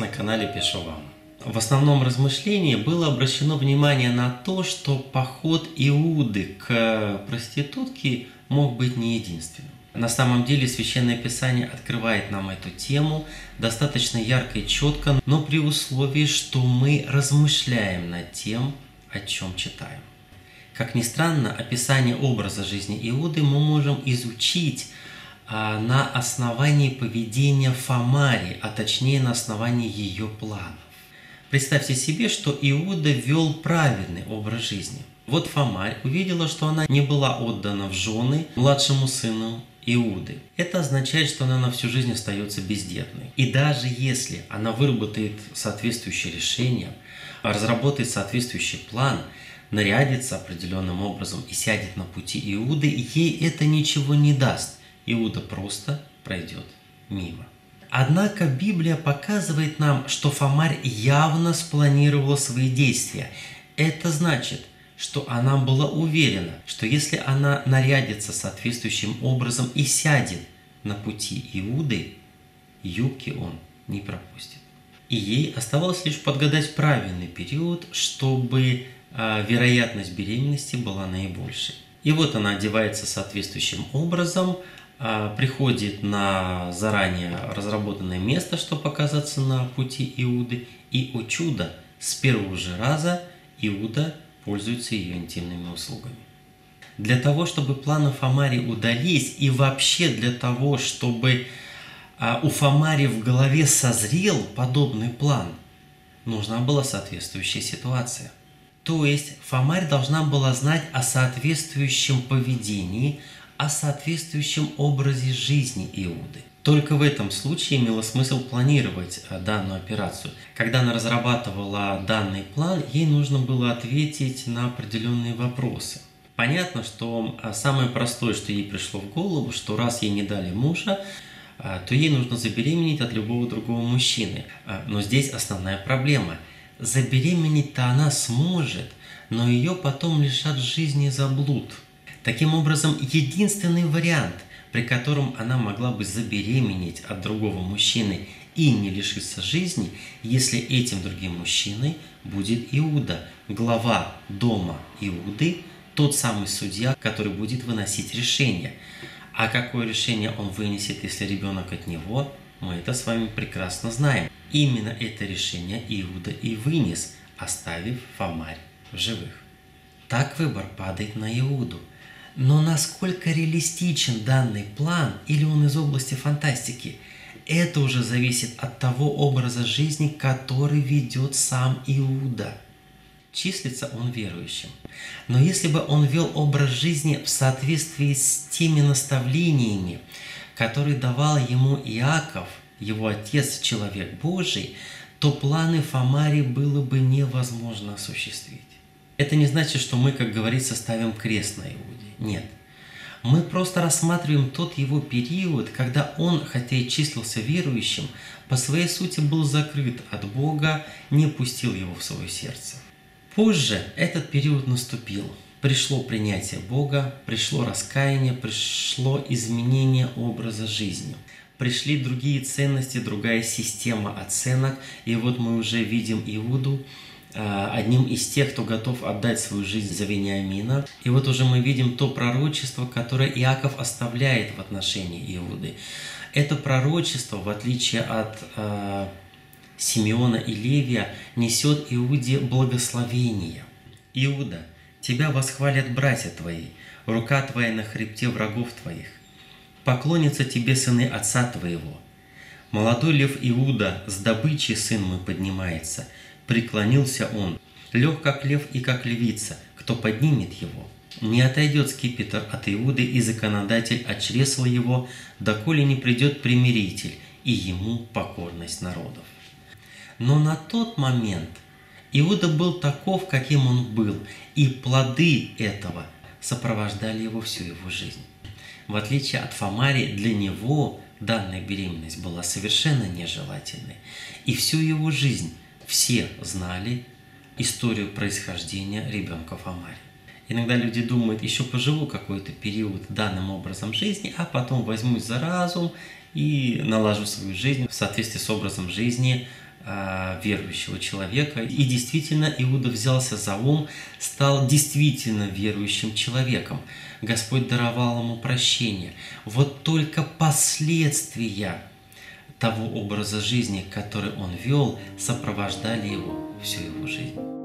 На канале Пишу вам. В основном размышлении было обращено внимание на то, что поход Иуды к проститутке мог быть не единственным. На самом деле Священное Писание открывает нам эту тему достаточно ярко и четко, но при условии, что мы размышляем над тем, о чем читаем. Как ни странно, описание образа жизни Иуды мы можем изучить на основании поведения Фомари, а точнее на основании ее планов. Представьте себе, что Иуда вел правильный образ жизни. Вот Фомарь увидела, что она не была отдана в жены младшему сыну Иуды. Это означает, что она на всю жизнь остается бездетной. И даже если она выработает соответствующее решение, разработает соответствующий план – нарядится определенным образом и сядет на пути Иуды, ей это ничего не даст. Иуда просто пройдет мимо. Однако Библия показывает нам, что Фомарь явно спланировала свои действия. Это значит, что она была уверена, что если она нарядится соответствующим образом и сядет на пути Иуды, юбки он не пропустит. И ей оставалось лишь подгадать правильный период, чтобы а вероятность беременности была наибольшей. И вот она одевается соответствующим образом, приходит на заранее разработанное место, чтобы оказаться на пути Иуды, и, о чудо, с первого же раза Иуда пользуется ее интимными услугами. Для того, чтобы планы Фомари удались, и вообще для того, чтобы а, у Фомари в голове созрел подобный план, нужна была соответствующая ситуация. То есть Фомарь должна была знать о соответствующем поведении, о соответствующем образе жизни Иуды. Только в этом случае имело смысл планировать э, данную операцию. Когда она разрабатывала данный план, ей нужно было ответить на определенные вопросы. Понятно, что э, самое простое, что ей пришло в голову, что раз ей не дали мужа, э, то ей нужно забеременеть от любого другого мужчины. Но здесь основная проблема – Забеременеть-то она сможет, но ее потом лишат жизни за блуд. Таким образом, единственный вариант, при котором она могла бы забеременеть от другого мужчины и не лишиться жизни, если этим другим мужчиной будет Иуда, глава дома Иуды, тот самый судья, который будет выносить решение. А какое решение он вынесет, если ребенок от него, мы это с вами прекрасно знаем. Именно это решение Иуда и вынес, оставив Фомарь в живых. Так выбор падает на Иуду. Но насколько реалистичен данный план или он из области фантастики, это уже зависит от того образа жизни, который ведет сам Иуда. Числится он верующим. Но если бы он вел образ жизни в соответствии с теми наставлениями, которые давал ему Иаков – его отец человек Божий, то планы Фомари было бы невозможно осуществить. Это не значит, что мы, как говорится, ставим крест на Иуде. Нет. Мы просто рассматриваем тот его период, когда он, хотя и числился верующим, по своей сути был закрыт от Бога, не пустил его в свое сердце. Позже этот период наступил. Пришло принятие Бога, пришло раскаяние, пришло изменение образа жизни пришли другие ценности, другая система оценок. И вот мы уже видим Иуду одним из тех, кто готов отдать свою жизнь за Вениамина. И вот уже мы видим то пророчество, которое Иаков оставляет в отношении Иуды. Это пророчество, в отличие от э, Симеона и Левия, несет Иуде благословение. Иуда, тебя восхвалят братья твои, рука твоя на хребте врагов твоих поклонятся тебе сыны отца твоего. Молодой лев Иуда, с добычей сын мой поднимается, преклонился он, лег как лев и как львица, кто поднимет его. Не отойдет скипетр от Иуды и законодатель от чресла его, доколе не придет примиритель и ему покорность народов. Но на тот момент Иуда был таков, каким он был, и плоды этого сопровождали его всю его жизнь. В отличие от Фомари, для него данная беременность была совершенно нежелательной. И всю его жизнь все знали историю происхождения ребенка Фомари. Иногда люди думают, еще поживу какой-то период данным образом жизни, а потом возьмусь за разум и налажу свою жизнь в соответствии с образом жизни э, верующего человека. И действительно, Иуда взялся за ум, стал действительно верующим человеком. Господь даровал ему прощение. Вот только последствия того образа жизни, который он вел, сопровождали его всю его жизнь.